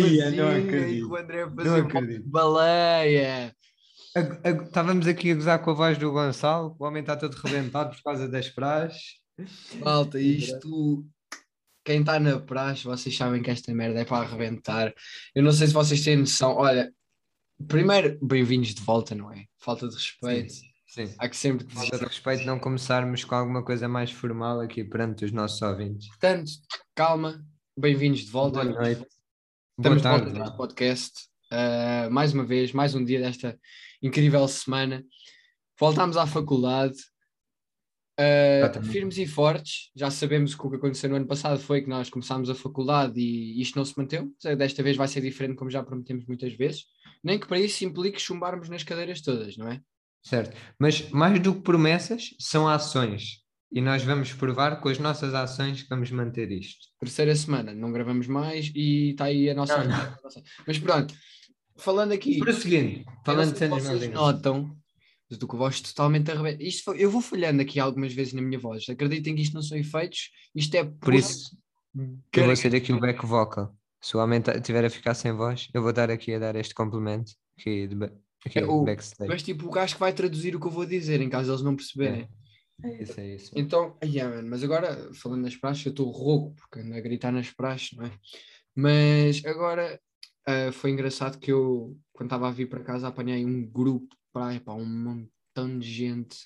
mesmo assim, não o André a Não fazer uma acredito. baleia. Estávamos aqui a gozar com a voz do Gonçalo, o homem está todo rebentado por causa das praxes. Malta, isto. Quem está na praxe, vocês sabem que esta merda é para arrebentar. Eu não sei se vocês têm noção. Olha, primeiro, bem-vindos de volta, não é? Falta de respeito. Sim. Há que sempre dizer. Falta de respeito não começarmos com alguma coisa mais formal aqui perante os nossos ouvintes. Portanto, calma, bem-vindos de volta. Boa noite. Boa Estamos de tarde. volta neste podcast. Uh, mais uma vez, mais um dia desta incrível semana. Voltámos à faculdade. Uh, firmes e fortes. Já sabemos que o que aconteceu no ano passado foi que nós começámos a faculdade e isto não se manteu. Desta vez vai ser diferente, como já prometemos muitas vezes. Nem que para isso implique chumbarmos nas cadeiras todas, não é? Certo. Mas mais do que promessas, são ações. E nós vamos provar com as nossas ações que vamos manter isto. Terceira semana, não gravamos mais e está aí a nossa. Não, Mas pronto, falando aqui. Prosseguindo, Eu falando não de vocês notam, com a voz totalmente arrebenta. Isto foi- eu vou falhando aqui algumas vezes na minha voz. Acreditem que isto não são efeitos, isto é Por isso, eu Cara- vou ser aqui o back vocal. Se o homem ta- tiver a ficar sem voz, eu vou dar aqui a dar este complemento aqui de aqui, É o- backstage. Mas tipo o gajo que vai traduzir o que eu vou dizer, em caso eles não perceberem. É isso, é isso. Então, ai, ah, mano, mas agora, falando nas praxes, eu estou rouco, porque ando a gritar nas praxes, não é? Mas agora ah, foi engraçado que eu, quando estava a vir para casa, apanhei um grupo de praia, pá, um montão de gente.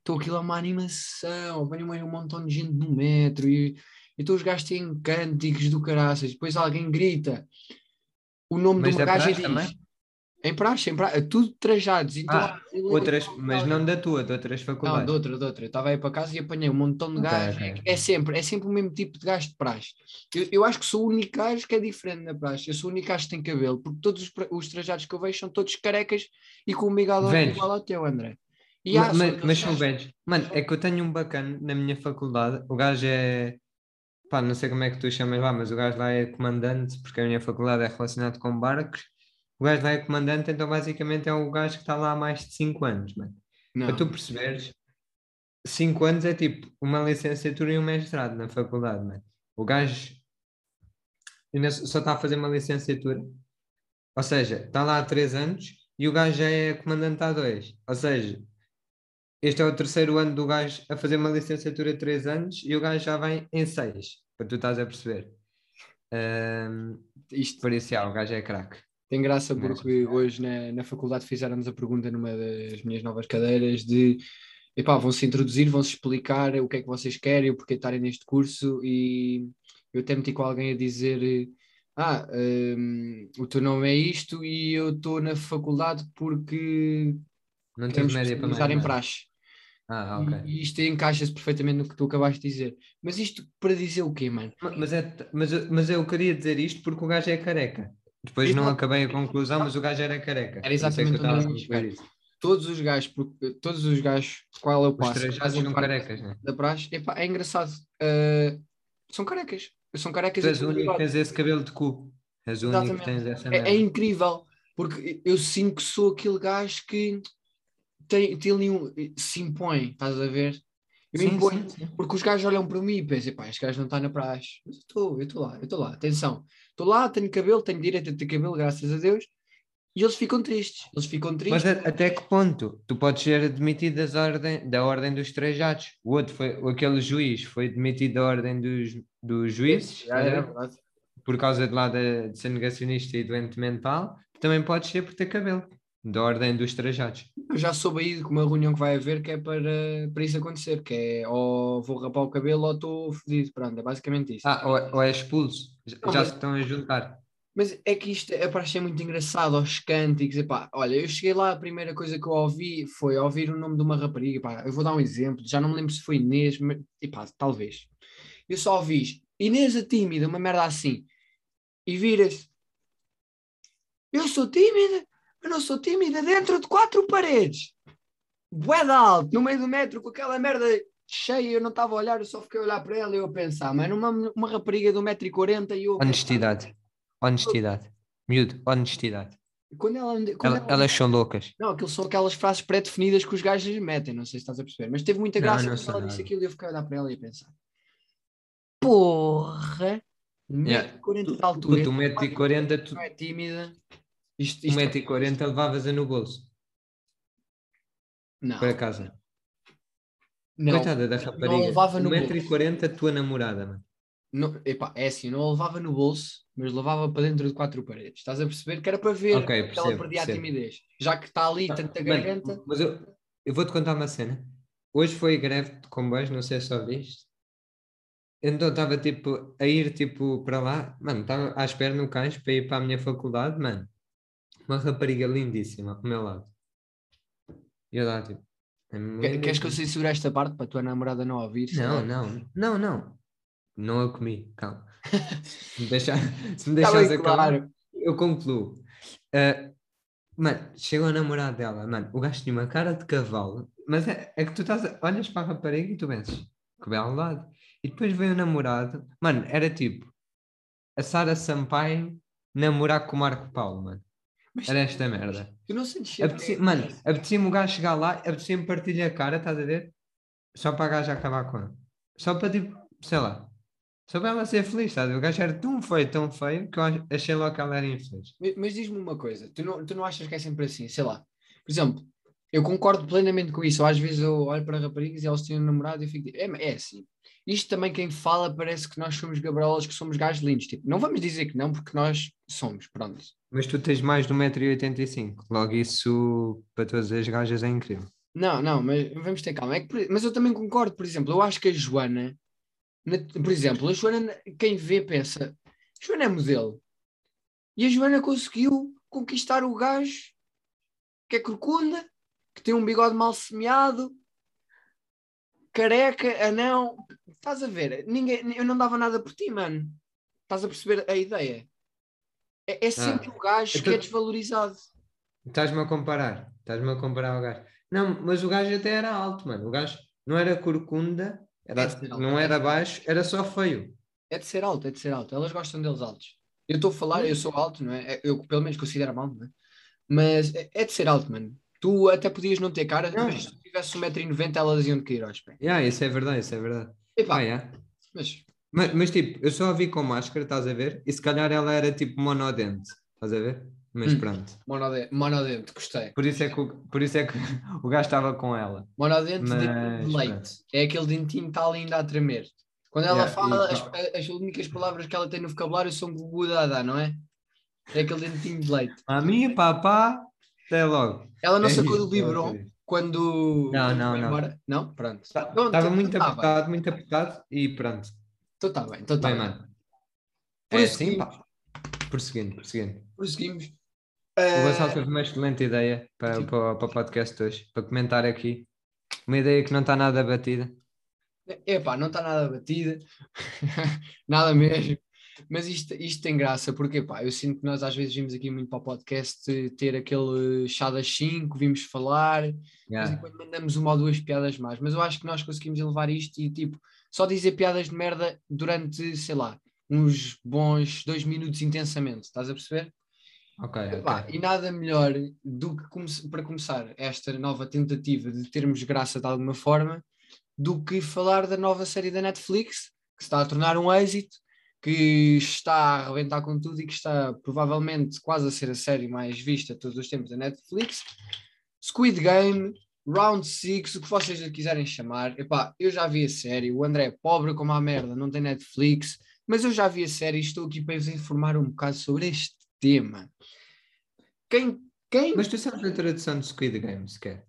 Então aquilo é uma animação, apanhei um montão de gente no metro e, e então os gajos têm cânticos do caraças. Depois alguém grita o nome Mas de uma gaja e diz. também? Em praxe, em praxe, tudo trajados. Então, Ah, Outras, mas não da tua, de outras não, faculdades. de outra, de outra. Eu estava aí para casa e apanhei um montão de gajos. ok. É sempre, é sempre o mesmo tipo de gajo de praxe. Eu, eu acho que sou o único gajo que é diferente na praxe. Eu sou o único gajo que tem cabelo, porque todos os, os trajados que eu vejo são todos carecas e com bigodão Velhos. igual ao teu, André. E Ma- há, ma- são mas, são velhos. Mano, é que eu tenho um bacana na minha faculdade. O gajo é. Pá, não sei como é que tu chamas lá, mas o gajo lá é comandante, porque a minha faculdade é relacionada com barcos. O gajo lá é comandante, então basicamente é o gajo que está lá há mais de 5 anos, mano. Não, Para tu perceberes, 5 anos é tipo uma licenciatura e um mestrado na faculdade, mano. O gajo ainda só está a fazer uma licenciatura. Ou seja, está lá há 3 anos e o gajo já é comandante há 2. Ou seja, este é o terceiro ano do gajo a fazer uma licenciatura de 3 anos e o gajo já vem em 6, para tu estás a perceber. Ahm, isto já, o gajo é craque. Tem graça Mas- porque hoje na, na faculdade fizeram-nos a pergunta numa das minhas novas cadeiras de epá, vão-se introduzir, vão-se explicar o que é que vocês querem, o porquê estarem neste curso e eu até meti com alguém a dizer ah, hum, o teu nome é isto e eu estou na faculdade porque Não queremos média para especializar em praxe. Ah, ok. E isto encaixa-se perfeitamente no que tu acabaste de dizer. Mas isto para dizer o quê, mano? Ma- Mas, é, mas, mas eu queria dizer isto porque o gajo é careca. Depois não acabei a conclusão, mas o gajo era careca. Era é que exatamente isso. Todos os gajos, porque- todos os gajos qual eu Os passo, são parte carecas, né? da praxe, epá, é engraçado. Uh, são carecas. São carecas Tu és o único que tens esse cabelo de cu. És o único que tens essa É, merda. é incrível, porque eu sinto que sou aquele gajo que tem, tem ali um, se impõe, estás a ver? Eu Sim, imponho, sim, sim. porque os gajos olham para mim e pensam, pá, este gajo não está na praxe. Mas eu estou, eu estou lá, eu estou lá, atenção. Estou lá, tenho cabelo, tenho direito a ter cabelo, graças a Deus. E eles ficam tristes, eles ficam Mas tristes. a- até que ponto? Tu podes ser demitido das ordem, da ordem dos trajados. O outro foi, aquele juiz foi demitido da ordem dos, dos juízes, é verdade. por causa de lá de, de ser negacionista e doente mental. Também podes ser por ter cabelo, da ordem dos trajados. Eu já soube aí de uma reunião que vai haver que é para, para isso acontecer, que é ou vou rapar o cabelo ou estou fodido. Pronto, é basicamente isso. Ah, ou, é- ou é expulso. Já, Não, já mas- se estão a juntar. Mas é que isto é para ser muito engraçado aos cânticos. Epá, olha, eu cheguei lá, a primeira coisa que eu ouvi foi ouvir o nome de uma rapariga. Epá, eu vou dar um exemplo, já não me lembro se foi Inês, mas epá, talvez. Eu só ouvi Inês a tímida, uma merda assim. E viras. Eu sou tímida, eu não sou tímida dentro de quatro paredes. Bué de alto, no meio do metro, com aquela merda cheia, eu não estava a olhar, eu só fiquei a olhar para ela e eu a pensar, mano, uma, uma rapariga de 1,40m e eu. pensar, Honestidade. Honestidade. Miúdo, honestidade. Quando ela, quando Ela- ela- elas são loucas. Não, aquilo são aquelas frases pré-definidas que os gajos lhes metem, não sei se estás a perceber, mas teve muita Não, graça não quando sou ela nada. disse aquilo e eu fiquei a olhar para ela e a pensar: Porra! Yeah. 1,40m de altura. Puto, 1,40m, tu Não é tímida. Isto, isto 1,40m levavas-a no bolso, não, para casa. não. Coitada da rapariga. levava no bolso. 1,40m a tua namorada, mano. Não, epá, é assim, não a levava no bolso, mas levava para dentro de quatro paredes. Estás a perceber que era para ver Ok, que ela percebo, perdia a percebo. timidez. Já que está ali tanta garganta. Mano, mas eu, eu vou-te contar uma cena. Hoje foi greve de comboios, não sei se só viste. Então estava tipo a ir tipo para lá, mano, estava à espera no cais para ir para a minha faculdade, mano. Uma rapariga lindíssima ao meu lado. E eu lá tipo. é Queres que eu censure esta parte para a tua namorada não ouvir? Não, não, não, não. Não a comi, calma. Se me, deixar, se me Está deixares acabar, claro. eu concluo. Ah, mano, chegou a namorada dela, mano, o gajo tinha uma cara de cavalo, mas é, é que tu estás, a- olhas para a rapariga e tu pensas, que belo lado. E depois veio o namorado, mano, era tipo a Sara Sampaio namorar com o Marco Paulo, mano. Mas Era esta merda. tu não sentes sempre Apetecia, que- mano, apetecia-me o gajo chegar lá, apetecia-me partilhar a cara, estás a ver? Só para a gaja acabar com ela. Só para tipo, sei lá. Só para ela ser feliz, estás a ver? O gajo era tão feio, tão feio, que eu ach- achei logo que ela era infeliz. Mas, mas diz-me uma coisa, tu não, tu não achas que é sempre assim? Sei lá, por exemplo, eu concordo plenamente com isso. Ou às vezes eu olho para raparigas e elas têm um namorado e eu fico tipo, é, é assim. Isto também quem fala parece que nós somos gabarolas, que somos gajos lindos. Tipo, não vamos dizer que não, porque nós somos, pronto. Mas tu tens mais de 1,85m, logo isso para todas as gajas é incrível. Não, não, mas vamos ter calma. É que, mas eu também concordo, por exemplo, eu acho que a Joana, na- por exemplo, a Joana, quem vê pensa, Joana é modelo. E a Joana conseguiu conquistar o gajo que é corcunda, que tem um bigode mal semeado, careca, anão. Estás a ver? Ninguém, eu não dava nada por ti, mano. Estás a perceber a ideia? É, é sempre o gajo que então- é desvalorizado. Estás-me a comparar, estás-me a comparar ao gajo. Não, mas o gajo até era alto, mano. O gajo não era corcunda, era, É alto, não é era baixo, era só feio. É de ser alto, é de ser alto. Elas gostam deles altos. Eu estou a falar, eu sou alto, não é? Eu pelo menos considero alto, não é? Mas é é de ser alto, mano. Tu até podias não ter cara, Não. mas tivesse 1,90m elas iam de cair aos pés. Yeah, isso é verdade, isso é verdade. Epá, Ah, yeah. mas Mas, mas, tipo, eu só a vi com máscara, estás a ver? E se calhar ela era tipo monodente, estás a ver? Mas Hum. pronto. monodente, monodente, gostei. Por isso é que o, por isso é que o gajo estava com ela. Monodente de Mas, leite. pronto. É aquele dentinho que está ali ainda a tremer. Quando ela Yeah, fala, as, as únicas palavras que ela tem no vocabulário são gugudada, não é? É aquele dentinho de leite. Mami, papá, até logo. Ela não É sacou isso, do biberon é isso. Quando. Não, não, não. embora? Não? Pronto. Ta- Pronto, Estava então muito tá bem. apertado, muito apertado e pronto. Então está bem, então está Bem, bem. mano. É assim, pá. Prosseguindo, prosseguindo. Prosseguimos. O Eh, Gonçalo teve uma excelente ideia para, para, para o podcast hoje, para comentar aqui. Uma ideia que não está nada batida. Epá, não está nada batida, nada mesmo. Mas isto, isto tem graça, porque pá, eu sinto que nós às vezes vimos aqui muito para o podcast ter aquele chá das 5, vimos falar, de vez em Yeah. quando mandamos uma ou duas piadas mais, mas eu acho que nós conseguimos elevar isto e tipo, só dizer piadas de merda durante, sei lá, uns bons dois minutos intensamente, estás a perceber? Ok, ok. Epá, e nada melhor do que come- para começar esta nova tentativa de termos graça de alguma forma do que falar da nova série da Netflix que se está a tornar um êxito, que está a arrebentar com tudo e que está provavelmente quase a ser a série mais vista todos os tempos da Netflix. Squid Game, Round 6, o que vocês quiserem chamar. Epá, eu já vi a série, o André é pobre como a merda, não tem Netflix, mas eu já vi a série e estou aqui para vos informar um bocado sobre este tema. Quem, quem Mas tu sabes a tradução de Squid Game sequer?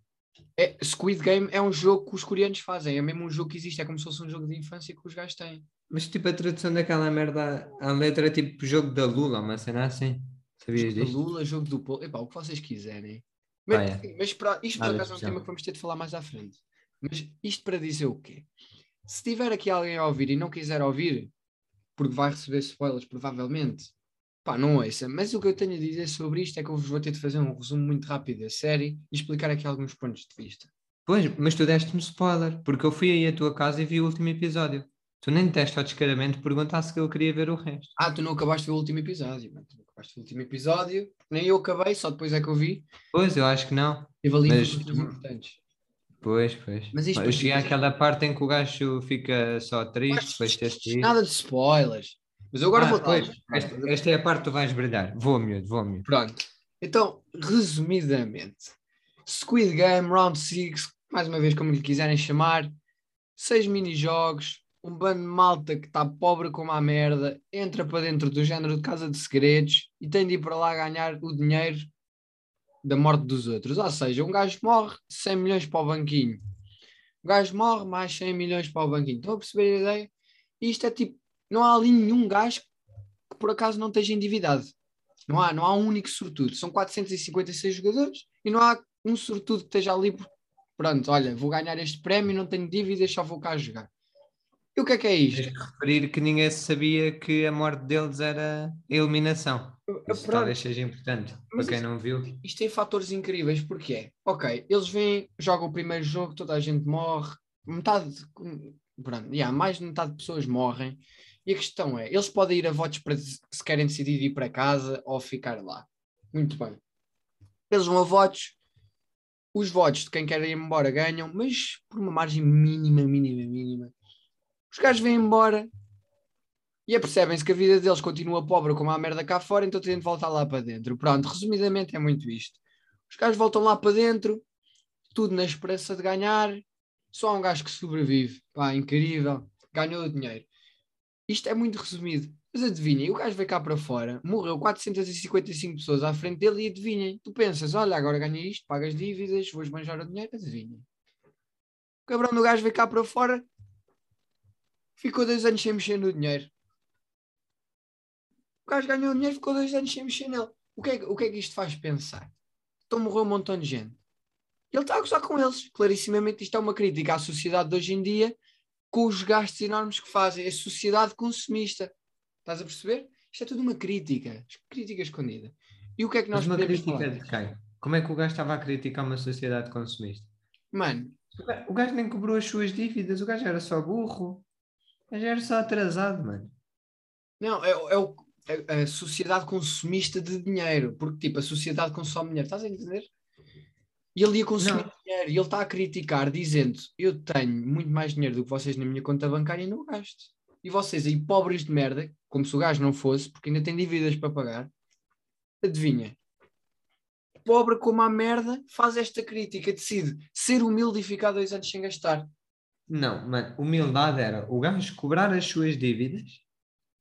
É, Squid Game é um jogo que os coreanos fazem, é mesmo um jogo que existe, é como se fosse um jogo de infância que os gajos têm. Mas tipo a tradução daquela merda, a letra é tipo jogo da Lula, uma cena assim. Sabias Jogo disto? Lula, jogo do Polo, epá, o que vocês quiserem. Ah, Mas, é. mas para, isto por acaso é um tema que vamos ter de falar mais à frente. Mas isto para dizer o quê? Se tiver aqui alguém a ouvir e não quiser ouvir, porque vai receber spoilers provavelmente, pá, não ouça. Mas o que eu tenho a dizer sobre isto é que eu vos vou ter de fazer um resumo muito rápido da série e explicar aqui alguns pontos de vista. Pois, mas tu deste-me spoiler, porque eu fui aí à tua casa e vi o último episódio. Tu nem deste ao descaramento perguntar se eu queria ver o resto. Ah, tu não acabaste de ver o último episódio, mano. Tu não acabaste de ver o último episódio, nem eu acabei, só depois é que eu vi. Pois, eu acho que não. Tive ali Mas importantes. Pois, pois. Mas isto eu cheguei àquela parte em que o gajo fica só triste depois de ter assistido. Nada de spoilers. Mas eu agora Ah, vou pois, esta, esta é a parte que tu vais brilhar. Vou, miúdo, vou, miúdo. Pronto. Então, resumidamente, Squid Game Round 6, mais uma vez como lhe quiserem chamar, seis mini-jogos, um bando de malta que está pobre como a merda, entra para dentro do género de casa de segredos e tem de ir para lá ganhar o dinheiro da morte dos outros. Ou seja, um gajo morre, 100 milhões para o banquinho. O gajo morre, mais 100 milhões para o banquinho. Estão a perceber a ideia? Isto é tipo, não há ali nenhum gajo que por acaso não esteja endividado. Não há, não há um único sortudo. São 456 jogadores e não há um sortudo que esteja ali. por- Pronto, olha, vou ganhar este prémio, não tenho dívidas, só vou cá jogar. E o que é que é isto? Tens que referir que ninguém sabia que a morte deles era a eliminação. Isso Pronto. talvez seja importante Mas para quem não viu. Isto tem fatores incríveis, porque é, ok, eles vêm, jogam o primeiro jogo, toda a gente morre, metade, pronto, yeah, mais de metade de pessoas morrem, e a questão é, eles podem ir a votos para se querem decidir ir para casa ou ficar lá. Muito bem. Eles vão a votos, os votos de quem quer ir embora ganham, mas por uma margem mínima, mínima, mínima. Os gajos vêm embora e apercebem-se que a vida deles continua pobre como a merda cá fora, então têm de voltar lá para dentro. Pronto, resumidamente é muito isto. Os gajos voltam lá para dentro, tudo na esperança de ganhar. Só há um gajo que sobrevive. Pá, incrível. Ganhou o dinheiro. Isto é muito resumido. Mas adivinhem, o gajo veio cá para fora, morreu 455 pessoas à frente dele e adivinhem. Tu pensas, olha, agora ganhei isto, pagas dívidas, vou esbanjar o dinheiro, adivinhem. O cabrão do gajo veio cá para fora, ficou dois anos sem mexer no dinheiro. O gajo ganhou o dinheiro, ficou dois anos sem mexer nele. O que, é, o que é que isto faz pensar? Então morreu um montão de gente. Ele está a gozar com eles. Clarissimamente, isto é uma crítica à sociedade de hoje em dia, com os gastos enormes que fazem. A sociedade consumista. Estás a perceber? Isto é tudo uma crítica. Crítica escondida. E o que é que nós Mas uma podemos crítica falar? de quem? Como é que o gajo estava a criticar uma sociedade consumista? Mano, O gajo nem cobrou as suas dívidas, o gajo era só burro. O gajo era só atrasado, mano. não, é, é o- é a sociedade consumista de dinheiro. Porque, tipo, a sociedade consome dinheiro. Estás a entender? E ele ia consumir Não. dinheiro. E ele está a criticar, dizendo: Eu tenho muito mais dinheiro do que vocês na minha conta bancária e não gasto. E vocês aí, pobres de merda, como se o gajo não fosse, porque ainda tem dívidas para pagar, adivinha? Pobre como a merda, faz esta crítica, decide ser humilde e ficar dois anos sem gastar. Não, mano, humildade era o gajo cobrar as suas dívidas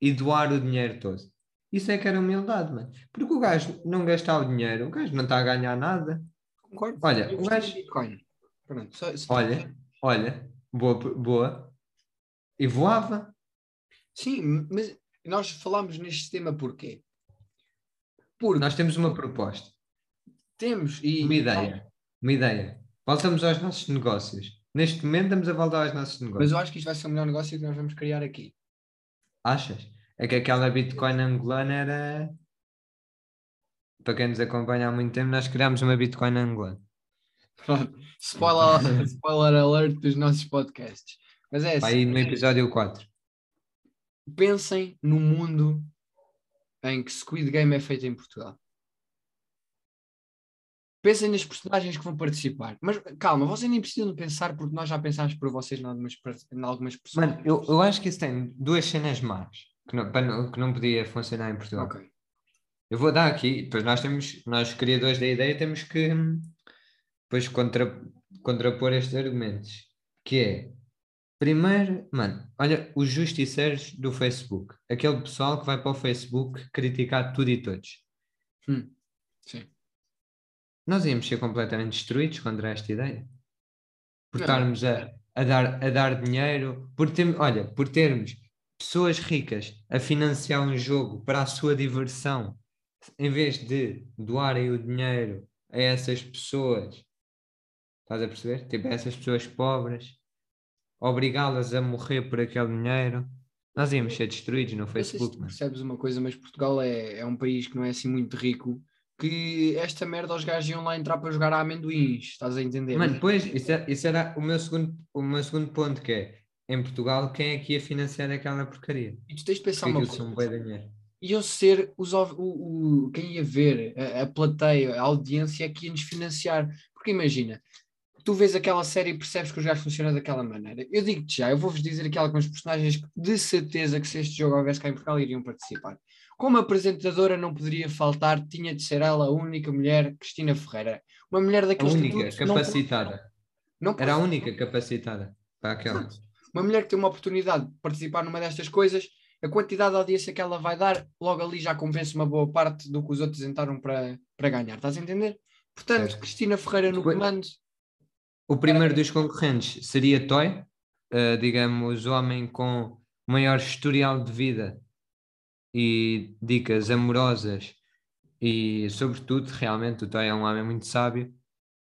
e doar o dinheiro todo. Isso é que era humildade, mano. Porque o gajo não gastar o dinheiro, o gajo não está a ganhar nada. Concordo? Olha, o gajo- Bitcoin. Pronto, só- só- Olha, olha, boa, boa. E voava. Sim, mas nós falámos neste tema porquê? Porque Nós temos uma proposta, temos e uma ideia, uma ideia. Voltamos aos nossos negócios. Neste momento estamos a voltar aos nossos Mas negócios. eu acho que isto vai ser o melhor negócio que nós vamos criar aqui. Achas? É que aquela Bitcoin angolana era. Para quem nos acompanha há muito tempo, nós criámos uma Bitcoin angolana. Pronto. Spoiler, spoiler alert dos nossos podcasts. Mas é assim, aí no episódio 4. pensem no mundo em que Squid Game é feito em Portugal. Pensem nas personagens que vão participar. Mas calma, vocês nem precisam pensar porque nós já pensámos por vocês em algumas, em algumas personagens. Mano, eu, eu acho que isso tem duas cenas más que não, que não podia funcionar em Portugal. Ok. Eu vou dar aqui, depois nós temos, nós criadores da ideia, temos que hum, depois contra, contrapor estes argumentos. Que é, primeiro, mano, olha, os justiceiros do Facebook, aquele pessoal que vai para o Facebook criticar tudo e todos. Hum, Sim. Nós íamos ser completamente destruídos contra esta ideia. Por estarmos a, a, dar, a dar dinheiro, por ter, olha, por termos pessoas ricas a financiar um jogo para a sua diversão, em vez de doarem o dinheiro a essas pessoas, estás a perceber? Tipo, a essas pessoas pobres, obrigá-las a morrer por aquele dinheiro, nós íamos ser destruídos no se Facebook, mano. percebes uma coisa, mas Portugal é, é um país que não é assim muito rico. Que esta merda os gajos iam lá entrar para jogar a amendoins, estás a entender? Mano, depois, isso, é- isso era o meu, segundo, o meu segundo ponto, que é, em Portugal, quem é que ia financiar aquela porcaria? E tu tens de pensar Porque uma coisa. bué dinheiro. Iam ser os, o, o- quem ia ver, a, a plateia, a audiência que ia nos financiar. Porque imagina, tu vês aquela série e percebes que os gajos funcionam daquela maneira. Eu digo-te já, eu vou-vos dizer aqui alguns personagens que de certeza que se este jogo houvesse cá em Portugal iriam participar. Como apresentadora não poderia faltar, tinha de ser ela a única mulher, Cristina Ferreira. Uma mulher A daqueles única minutos que não- capacitada. não Era a única capacitada para aquela. Uma mulher que tem uma oportunidade de participar numa destas coisas, a quantidade de audiência que ela vai dar, logo ali já compensa uma boa parte do que os outros entraram para, para ganhar. Estás a entender? Portanto, Certo. Cristina Ferreira no comando. O primeiro dos concorrentes seria Toy, eh, digamos, o homem com maior historial de vida e dicas amorosas e, sobretudo, realmente o Toy é um homem muito sábio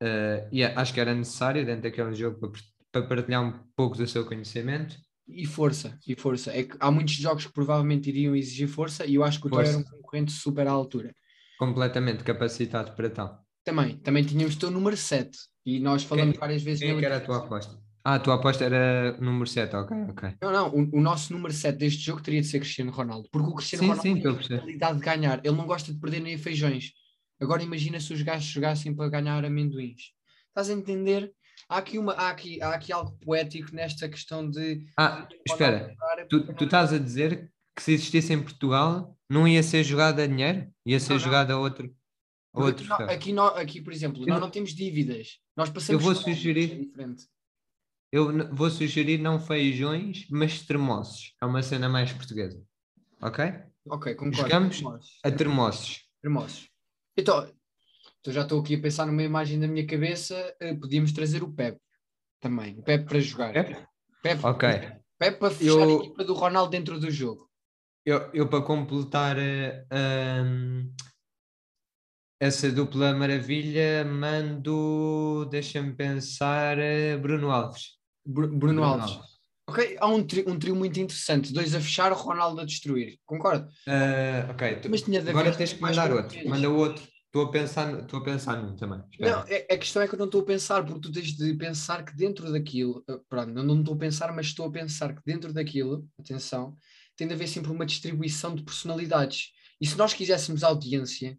eh, e acho que era necessário dentro daquele jogo para, para partilhar um pouco do seu conhecimento. E força, e força. É que há muitos jogos que provavelmente iriam exigir força e eu acho que o Toy era um concorrente super à altura. Completamente capacitado para tal. Também, também tínhamos o teu número 7 e nós falamos Quem- várias vezes Quem é que era a aqui. tua aposta? Ah, a tua aposta era o número 7, ok, ok. Não, não, o, o nosso número 7 deste jogo teria de ser Cristiano Ronaldo, porque o Cristiano Sim, Ronaldo sim, tem a qualidade de ganhar, ele não gosta de perder nem feijões. Agora imagina se os gajos jogassem para ganhar amendoins. Estás a entender? Há aqui, uma, há aqui, há aqui algo poético nesta questão de. Ah, espera, tu, tu estás a dizer que se existisse em Portugal não ia ser jogado a dinheiro? Ia ser Não, não. jogado a outro, a outro aqui, troféu. aqui, por exemplo, Eu- nós não temos dívidas. Nós passamos vou fome, sugerir- é diferente. Eu vou sugerir não feijões, mas termossos. É uma cena mais portuguesa. Ok? Ok, concordo. Jogamos Hermosos. a termossos. Hermosos. Então, então já estou aqui a pensar numa imagem da minha cabeça. eh, podíamos trazer o Pepe também. O Pepe para jogar. Pepe? Pepe, Ok. Pepe para fechar Eu- a equipa do Ronaldo dentro do jogo. Eu, eu para completar eh, hum, essa dupla maravilha, mando, deixa-me pensar, eh, Bruno Alves. Bru- Bruno, Alves. Ok, há um, tri- um trio muito interessante. Dois a fechar, o Ronaldo a destruir. Concordo. Eh, ok, Mas tinha de agora tens que mandar outro. Manda outro. Estou a pensar, estou a pensar num também. Espera. Não, é- a questão é que eu não estou a pensar, porque tu tens de pensar que dentro daquilo, eh, pronto, eu não estou a pensar, mas estou a pensar que dentro daquilo, atenção, tem de haver sempre uma distribuição de personalidades. E se nós quiséssemos audiência,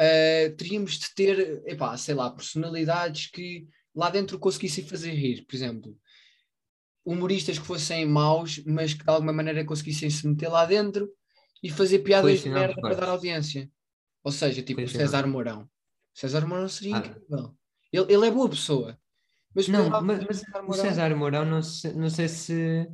eh, teríamos de ter, epá, sei lá, personalidades que lá dentro conseguissem fazer rir, por exemplo. Humoristas que fossem maus, mas que de alguma maneira conseguissem se meter lá dentro e fazer piadas de merda para dar audiência. Ou seja, tipo o Sinal. César Mourão. César Mourão seria Ah. incrível. Ele, ele é boa pessoa. Mas Não, mas, mas César o Mourão- César Mourão não, se- não sei se,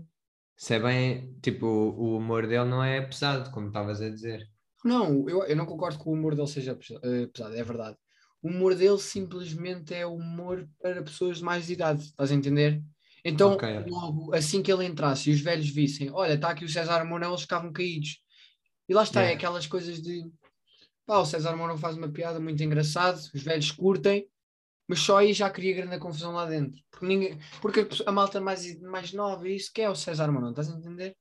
se é bem, tipo, o, o humor dele não é pesado, como estavas a dizer. Não, eu, eu não concordo que o humor dele seja eh, pesado, é verdade. O humor dele simplesmente é humor para pessoas de mais idade, estás a entender? Então, Ok, ok. logo, assim que ele entrasse e os velhos vissem, olha, está aqui o César Mourão, eles ficavam caídos. E lá está, é Yeah. aquelas coisas de pá, o César Mourão faz uma piada muito engraçada, os velhos curtem, mas só aí já cria grande confusão lá dentro. Porque, ninguém, porque a malta mais, mais nova, isso que é o César Mourão, estás a entender?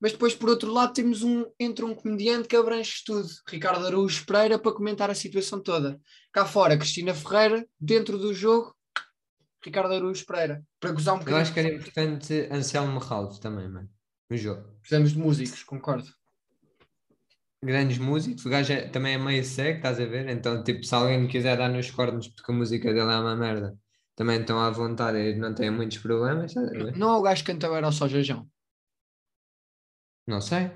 Mas depois, por outro lado, temos um, entra um comediante que abrange tudo, Ricardo Araújo Pereira, para comentar a situação toda. Cá fora, Cristina Ferreira, dentro do jogo, Ricardo Araújo Pereira, para gozar um Eu bocadinho. acho que era importante Anselmo Ralph também, mano, no jogo. Precisamos de músicos, concordo. Grandes músicos, o gajo é- também é meio cego, estás a ver? Então, tipo, se alguém me quiser dar nos cornos porque a música dele é uma merda, também estão à vontade e não têm muitos problemas, estás a ver? Não é o gajo que canta agora ao só Jajão. Não sei.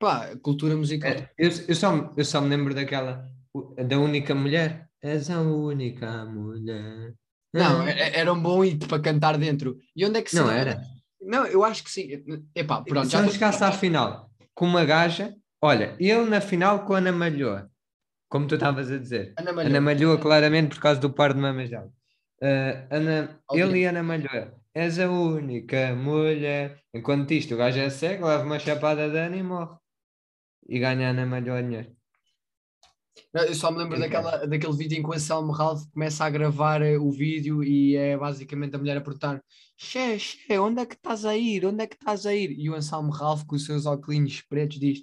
Pá, cultura musical. É, Eu, eu, só, me- eu só me lembro daquela, o- da única mulher. És a única mulher. Não, Ah. é- era um bom hit para cantar dentro. E onde é que Não seria? era. Não, eu acho que sim. Epá, pronto, se já não chegasse à final com uma gaja, olha, ele na final com a Ana Malhoa, como tu estavas a dizer. Ana Malhoa. Ana Malhoa, claramente, por causa do par de mamas dela. Ah, Ana, ele e Ana Malhoa, és a única mulher. Enquanto isto, o gajo é cego, leva uma chapada de Ana e morre. E ganha a Ana Malhoa dinheiro. Não, Eu só me lembro Sim, daquela, daquele vídeo em que o Anselmo Ralph começa a gravar eh, o vídeo e é basicamente a mulher a perguntar: Xé, Xé, onde é que estás a ir? Onde é que estás a ir? E o Anselmo Ralph, com os seus óculos pretos, diz: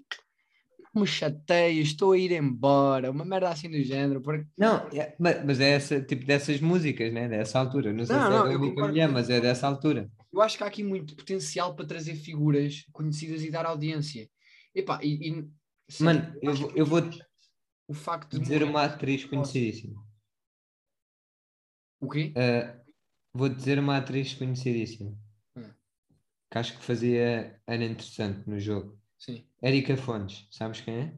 me chateias, estou a ir embora. Uma merda assim do género. Porque... Não, é- mas, é essa, tipo dessas músicas, né? Dessa altura. Não sei Não, se não, é da única mulher, mas é dessa altura. Eu acho que há aqui muito potencial para trazer figuras conhecidas e dar audiência. Epá, e, e sei, Mano, eu, vou- eu vou o facto de dizer uma atriz conhecidíssima. O quê? Ah, vou dizer uma atriz conhecidíssima. Hum. Que acho que fazia. Era interessante no jogo. Sim. Érica Fontes, sabes quem é?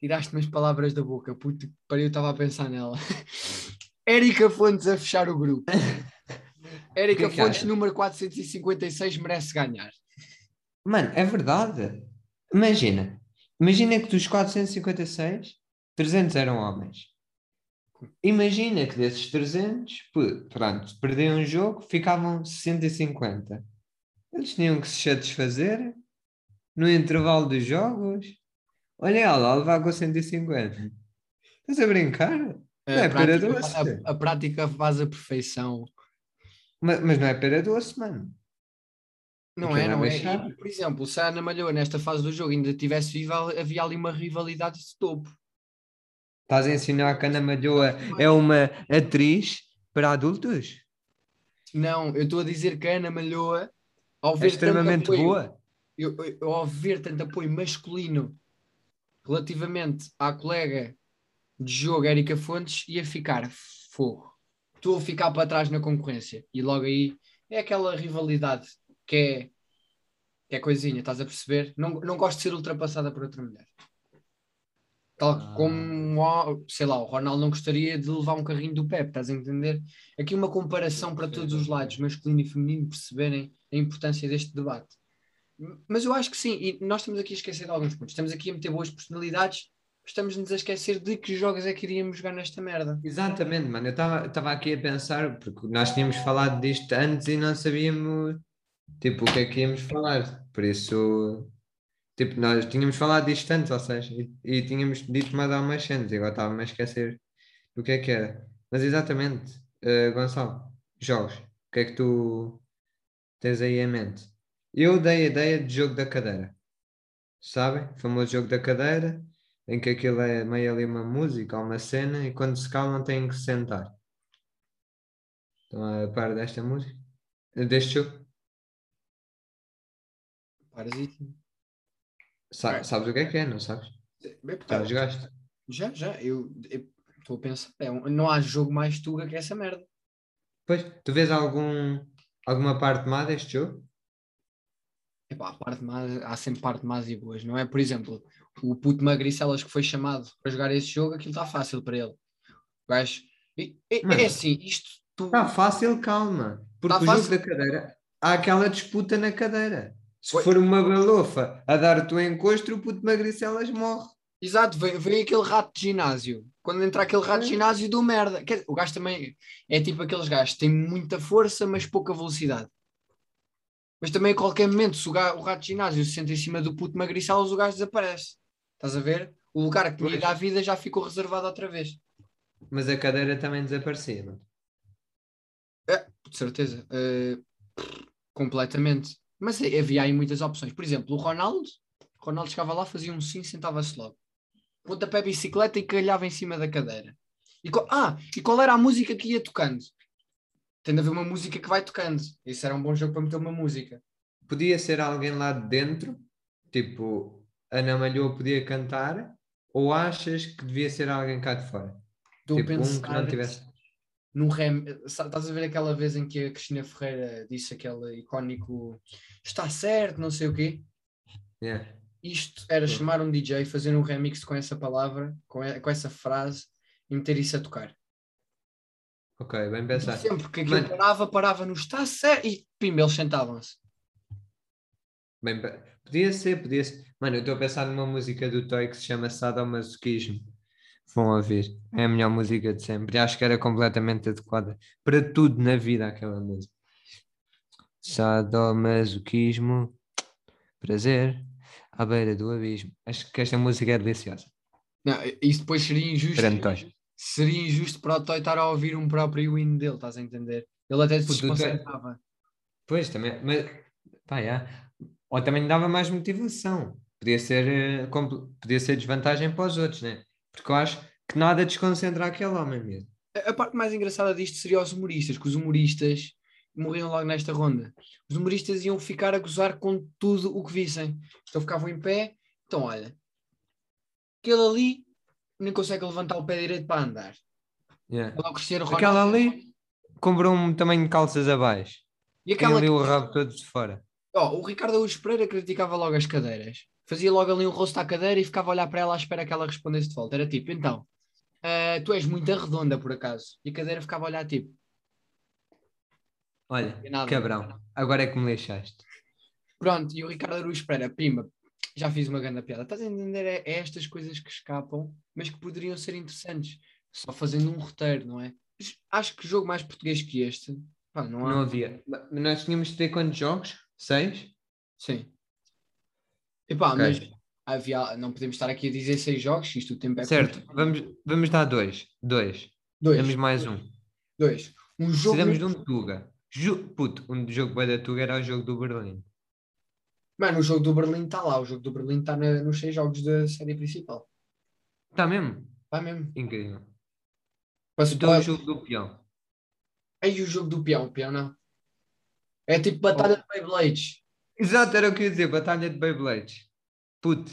Tiraste-me as palavras da boca, puto que pariu, eu estava a pensar nela. Érica Fontes a fechar o grupo. Érica é Fontes, número 456, merece ganhar. Mano, é verdade. Imagina. Imagina que dos 456, 300 eram homens. Imagina que desses 300, pô, pronto, perdiam um jogo, ficavam 150. Eles tinham que se satisfazer no intervalo dos jogos. Olha ela, a levar com 150. Estás a brincar? Não é A pera doce. a, a prática faz a perfeição. Mas, mas não é pera doce, mano. Não Aquilo é, é não é? E, por exemplo, se a Ana Malhoa nesta fase do jogo ainda estivesse viva, havia ali uma rivalidade de topo. Estás a ensinar que a Ana Malhoa é uma atriz para adultos? Não, eu estou a dizer que a Ana Malhoa, ao É ver tanto extremamente boa. Eu, eu- eu, ao ver tanto apoio masculino relativamente à colega de jogo Érica Fontes, ia ficar fogo. Estou a ficar para trás na concorrência. E logo aí é aquela rivalidade que é, que é coisinha, estás a perceber? Não, não gosto de ser ultrapassada por outra mulher. Tal Ah. como, sei lá, o Ronaldo não gostaria de levar um carrinho do Pepe, estás a entender? Aqui uma comparação para todos os lados, masculino e feminino, perceberem a importância deste debate. Mas eu acho que sim, e nós estamos aqui a esquecer de alguns pontos. Estamos aqui a meter boas personalidades, estamos-nos a esquecer de que jogos é que iríamos jogar nesta merda. Exatamente, mano. Eu estava aqui a pensar, porque nós tínhamos falado disto antes e não sabíamos tipo o que é que íamos falar. Por isso, tipo, nós tínhamos falado disto antes, ou seja, e, e tínhamos dito mais algumas cenas, e agora estava-me a esquecer do que é que era. Mas exatamente, eh, Gonçalo, jogos, o que é que tu tens aí em mente? Eu dei a ideia de jogo da cadeira, sabem? O famoso jogo da cadeira, em que aquilo é meio ali uma música ou uma cena, e quando se calam têm que se sentar. Estão a par desta música? Deste jogo? Parasíssimo. Sa-. Sabes o que é que é, não sabes? Já jogaste? Já, já, eu eu estou a pensar. é um- não há jogo mais tuga que essa merda. Pois, tu vês algum, alguma parte má deste jogo? Epá, parte más, há sempre parte más e boas, não é? Por exemplo, o puto Magricelas que foi chamado para jogar esse jogo, aquilo está fácil para ele. O gajo. e- Mano. é assim, isto. Tu, Está fácil, calma. Porque Tá o fácil. jogo da cadeira, há aquela disputa na cadeira. Se for uma balofa a dar-te o encosto, o puto magricelas morre. Exato, vem, vem aquele rato de ginásio. Quando entra aquele rato de É. ginásio, do merda. Dizer, o gajo também é tipo aqueles gajos que têm muita força, mas pouca velocidade. Mas também a qualquer momento, se o, ga- o rato de ginásio se senta em cima do puto magricelas, o gajo desaparece. Estás a ver? O lugar que ido à vida já ficou reservado outra vez. Mas a cadeira também desaparecia. mano. De certeza. Eh, completamente. Mas havia aí muitas opções. Por exemplo, o Ronaldo. O Ronaldo chegava lá, fazia um sim, sentava-se logo. Pontapé bicicleta e calhava em cima da cadeira. E qual- ah, e qual era a música que ia tocando? Tem de haver uma música que vai tocando. Isso era um bom jogo para meter uma música. Podia ser alguém lá de dentro, tipo, Ana Malhoa podia cantar, ou achas que devia ser alguém cá de fora? Estou tipo, a um que não tivesse. num rem... Estás a ver aquela vez em que a Cristina Ferreira disse aquele icónico está certo, não sei o quê? Yeah. isto era chamar um DJ, fazer um remix com essa palavra, com, com essa frase e meter isso a tocar. Ok, bem pensado. Sempre que aquilo parava, parava no está certo e pimba, eles sentavam-se. Bem, podia ser, podia ser. Mano, eu estou a pensar numa música do Toy que se chama Sadomasoquismo. Vão ouvir. É a melhor música de sempre. E acho que era completamente adequada para tudo na vida aquela música. Sadomasoquismo, prazer, à beira do abismo. Acho que esta música é deliciosa. Não, isso depois seria injusto. Toy. Seria injusto para o Toy estar a ouvir um próprio hino dele, estás a entender? Ele até se desconcentrava. Pois, também, mas, pá, já. Ou também dava mais motivação. Podia ser, eh, podia ser desvantagem para os outros, né? Porque eu acho que nada desconcentra aquele homem mesmo. A a parte mais engraçada disto seria os humoristas, que os humoristas morriam logo nesta ronda. Os humoristas iam ficar a gozar com tudo o que vissem. Então ficavam em pé. Então, olha, aquele ali nem consegue levantar o pé direito para andar. Yeah. Olha o Cristiano Aquela Ronaldo. ali comprou um tamanho de calças abaixo. E Tem aquela ali o rabo todo de fora. Ó, o Ricardo Araújo Pereira criticava logo as cadeiras. Fazia logo ali um rosto à cadeira e ficava a olhar para ela à espera que ela respondesse de volta. Era tipo, então, ah, tu és muito arredonda por acaso. E a cadeira ficava a olhar tipo, Olha, nada. cabrão, agora é que me lixaste. pronto, e o Ricardo Araújo Pereira, pimba, já fiz uma grande piada. Estás a entender? É, é estas coisas que escapam, mas que poderiam ser interessantes. Só fazendo um roteiro, não é? Acho que jogo mais português que este, pá, não há. Não havia. Nós tínhamos de ter quantos jogos? Seis? Sim. Epá, Ok. mas havia, não podemos estar aqui a dizer seis jogos, isto o tempo é Certo, curto. vamos, vamos dar dois. Dois. Dois. Temos mais um. Dois. Um jogo. Precisamos de um Tuga. Ju... Puto, um jogo bué da Tuga era o jogo do Berlim. Mano, o jogo do Berlim está lá. O jogo do Berlim está nos seis jogos da série principal. Está Tá mesmo? Está mesmo. Incrível. Para Então o jogo do peão. Aí o jogo do peão, o peão não. É tipo batalha de Beyblades. Exato, era o que eu ia dizer, Batalha de Beyblades. Puto,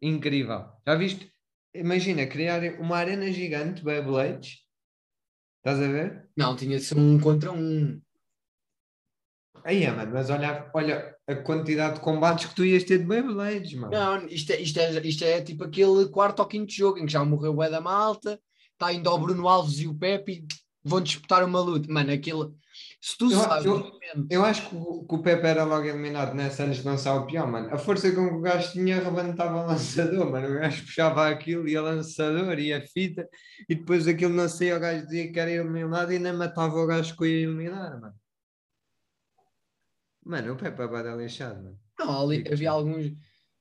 incrível. Já viste? Imagina, criar uma arena gigante de Beyblades. Estás a ver? Não, tinha de ser um contra um. Aí, é, mano, mas olha, olha a quantidade de combates que tu ias ter de Beyblades, mano. Não, isto é, isto, é, isto é tipo aquele quarto ou quinto jogo em que já morreu o Bué da Malta, está ainda o Bruno Alves e o Pepe e vão disputar uma luta. Mano, aquele. Se tu Eu- sabes. eu- Eu acho que o, que o Pepe era logo eliminado nessa antes de lançar o peão, mano. A força com que o gajo tinha rebentava o lançador, mano. O gajo puxava aquilo e a lançador e a fita, e depois aquilo não saía, o gajo dizia que era eliminado e ainda matava o gajo que o ia eliminar, mano. Mano, o Pepe é bada lixado, mano. Não, ali havia alguns.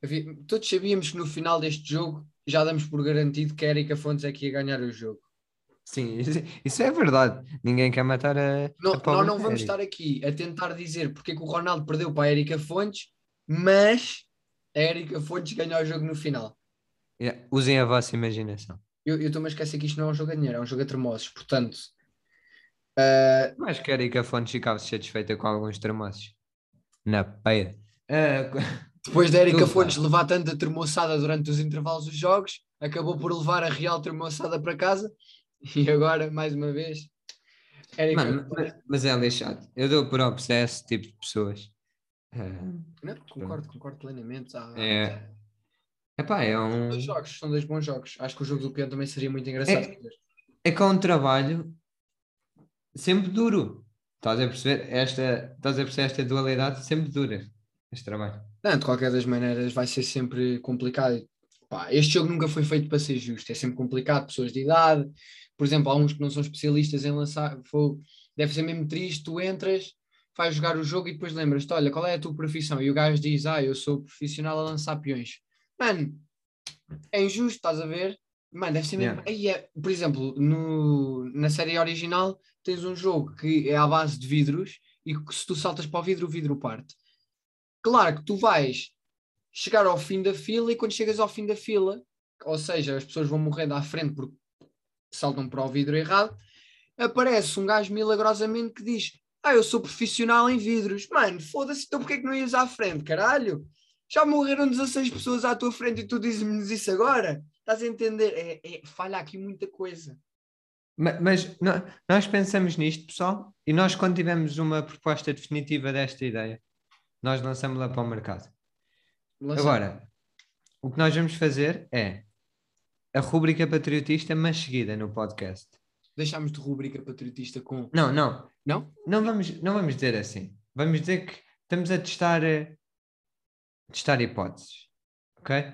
havia- todos sabíamos que no final deste jogo já damos por garantido que a Erika Fontes é que ia ganhar o jogo. Sim, isso, é verdade. Ninguém quer matar a. Não, a nós não vamos Erika. estar aqui a tentar dizer porque é que o Ronaldo perdeu para a Erika Fontes, mas a Erika Fontes ganhou o jogo no final. Yeah, Usem a vossa imaginação. Eu estou-me a esquecer que isto não é um jogo a dinheiro, é um jogo a termossos. Portanto, ah, Acho que a Erika Fontes ficava satisfeita com alguns termossos. Na peida. Ah, depois da Erika Fontes levar tanta termoçada durante os intervalos dos jogos, acabou por levar a real termoçada para casa. E agora, mais uma vez, Erika Mano, mas, mas é lixado. Eu dou por obsesso esse tipo de pessoas. Ah, Não, concordo, concordo plenamente. Há- É. epá, é um. Dois jogos, são dois bons jogos. Acho que o jogo do peão também seria muito engraçado. É- É que é um trabalho sempre duro. Estás a perceber? Esta, estás a perceber esta dualidade sempre dura. Este trabalho. Não, de qualquer das maneiras vai ser sempre complicado. Pá, este jogo nunca foi feito para ser justo, é sempre complicado, pessoas de idade, por exemplo, há uns que não são especialistas em lançar, fogo. deve ser mesmo triste, tu entras, vais jogar o jogo e depois lembras-te, olha, qual é a tua profissão? E o gajo diz, ah, eu sou profissional a lançar peões. Mano, é injusto, estás a ver? Mano, deve ser mesmo. Yeah. Aí é, por exemplo, no, na série original tens um jogo que é à base de vidros e que se tu saltas para o vidro, o vidro parte. Claro que tu vais chegar ao fim da fila e quando chegas ao fim da fila, ou seja, as pessoas vão morrendo à frente porque saltam para o vidro errado, aparece um gajo milagrosamente que diz: Ah, eu sou profissional em vidros. Mano, foda-se, então porquê que não ias à frente, caralho? Já morreram 16 pessoas à tua frente e tu dizes-me isso agora? Estás a entender? É, é- falha aqui muita coisa. Ma- Mas, nó- nós pensamos nisto, pessoal, e nós, quando tivermos uma proposta definitiva desta ideia, nós lançamos-la para o mercado. Lança- Agora, o que nós vamos fazer é a rúbrica patriotista, mas seguida no podcast. Deixámos de rubrica patriotista com. Não, não, Não? não vamos, não vamos dizer assim. Vamos dizer que estamos a testar, eh, testar hipóteses, ok?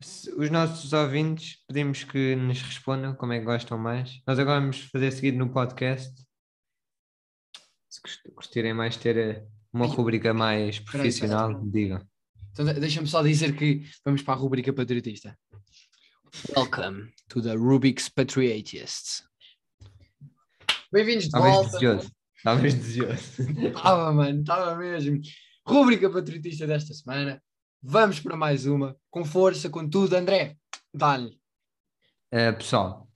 Os nossos ouvintes pedimos que nos respondam como é que gostam mais. Nós agora vamos fazer seguido no podcast. Se gost- gostarem mais de ter eh, uma rubrica mais profissional, digam. Então de- deixa-me só dizer que vamos para a rubrica patriotista. Welcome to the Rubik's Patriotists. Bem-vindos de Talvez volta. desejoso. Talvez desejoso. Estava, mano, estava mesmo. Rúbrica patriotista desta semana. Vamos para mais uma. Com força, com tudo. André, dá-lhe. Uh, pessoal,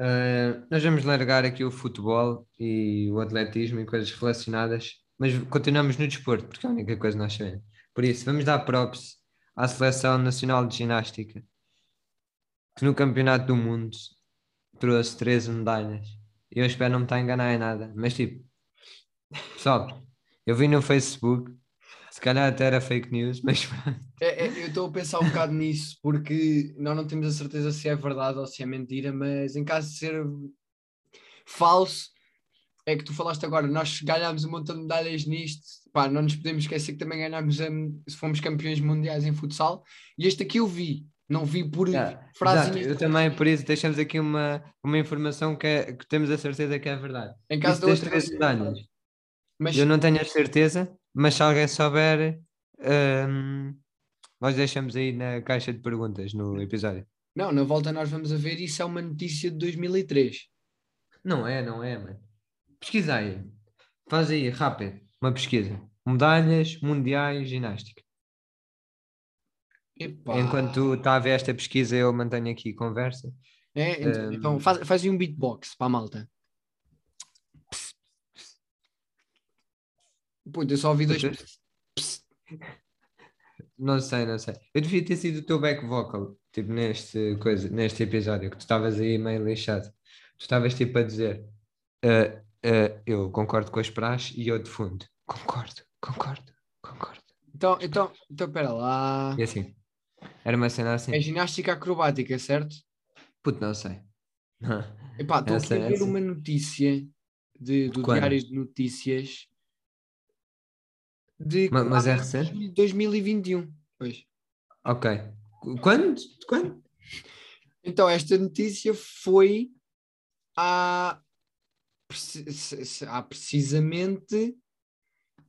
uh, nós vamos largar aqui o futebol e o atletismo e coisas relacionadas, mas continuamos no desporto, porque é a única coisa que nós sabemos. Por isso, vamos dar props à Seleção Nacional de Ginástica, que no Campeonato do Mundo trouxe 13 medalhas eu espero não me estar a enganar em nada, mas tipo, pessoal, eu vi no Facebook, se calhar até era fake news, mas É, é, eu estou a pensar um bocado nisso, porque nós não temos a certeza se é verdade ou se é mentira, mas em caso de ser falso, é que tu falaste agora, nós ganhámos um montão de medalhas nisto, pá, não nos podemos esquecer que também ganhámos, um, fomos campeões mundiais em futsal, e este aqui eu vi, não vi por Yeah, frases eu também, por isso, deixamos aqui uma, uma informação que, é- que temos a certeza que é verdade. em caso Isso da das outra três medalhas. mas Eu não tenho a certeza, mas se alguém souber, hum, nós deixamos aí na caixa de perguntas no episódio. não, na volta nós vamos a ver, isso é uma notícia de 2003. Não é, não é, mano. Pesquisa aí. Faz aí, rápido, uma pesquisa. Medalhas mundiais ginástica. Epá. Enquanto tu está a ver esta pesquisa, eu mantenho aqui conversa. É, então, Um, então faz, faz aí um beatbox para a malta. Puta, eu só ouvi dois. Não sei, não sei. Eu devia ter sido o teu back vocal, tipo neste, coisa, neste episódio, que tu estavas aí meio lixado. Tu estavas tipo a dizer, "Ah, ah, eu concordo com as praxes e eu de fundo. Concordo, concordo, concordo. Então, então, então, pera lá. E assim, era uma cena assim. É ginástica acrobática, certo? Puto, não sei. Epá, estou aqui a ver essa. uma notícia de, do Quando? Diário de Notícias de Ma- mas é recente? julho de 2021. Pois. Ok. Quando? Quando? Então, esta notícia foi há, há precisamente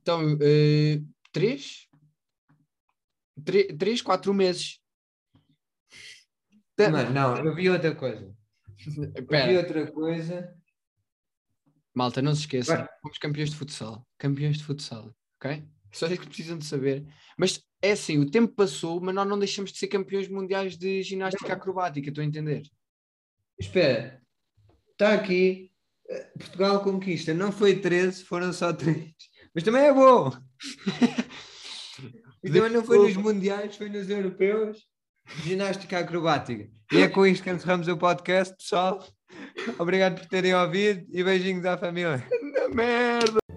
então, eh, três, Tre- três, quatro meses. Mano, não, eu vi outra coisa. Eu vi outra coisa. malta, não se esqueçam, Vai. fomos campeões de futsal. Campeões de futsal, ok? Só isso que precisam de saber. Mas é assim, o tempo passou, mas nós não deixamos de ser campeões mundiais de ginástica acrobática, estou a entender? Espera, está aqui. eh, Portugal conquista. Não foi 13, foram só 3. Mas também é bom. e também não foi nos mundiais, foi nos europeus. Ginástica acrobática. E é com isto que encerramos o podcast, pessoal. Obrigado por terem ouvido e beijinhos à família. merda!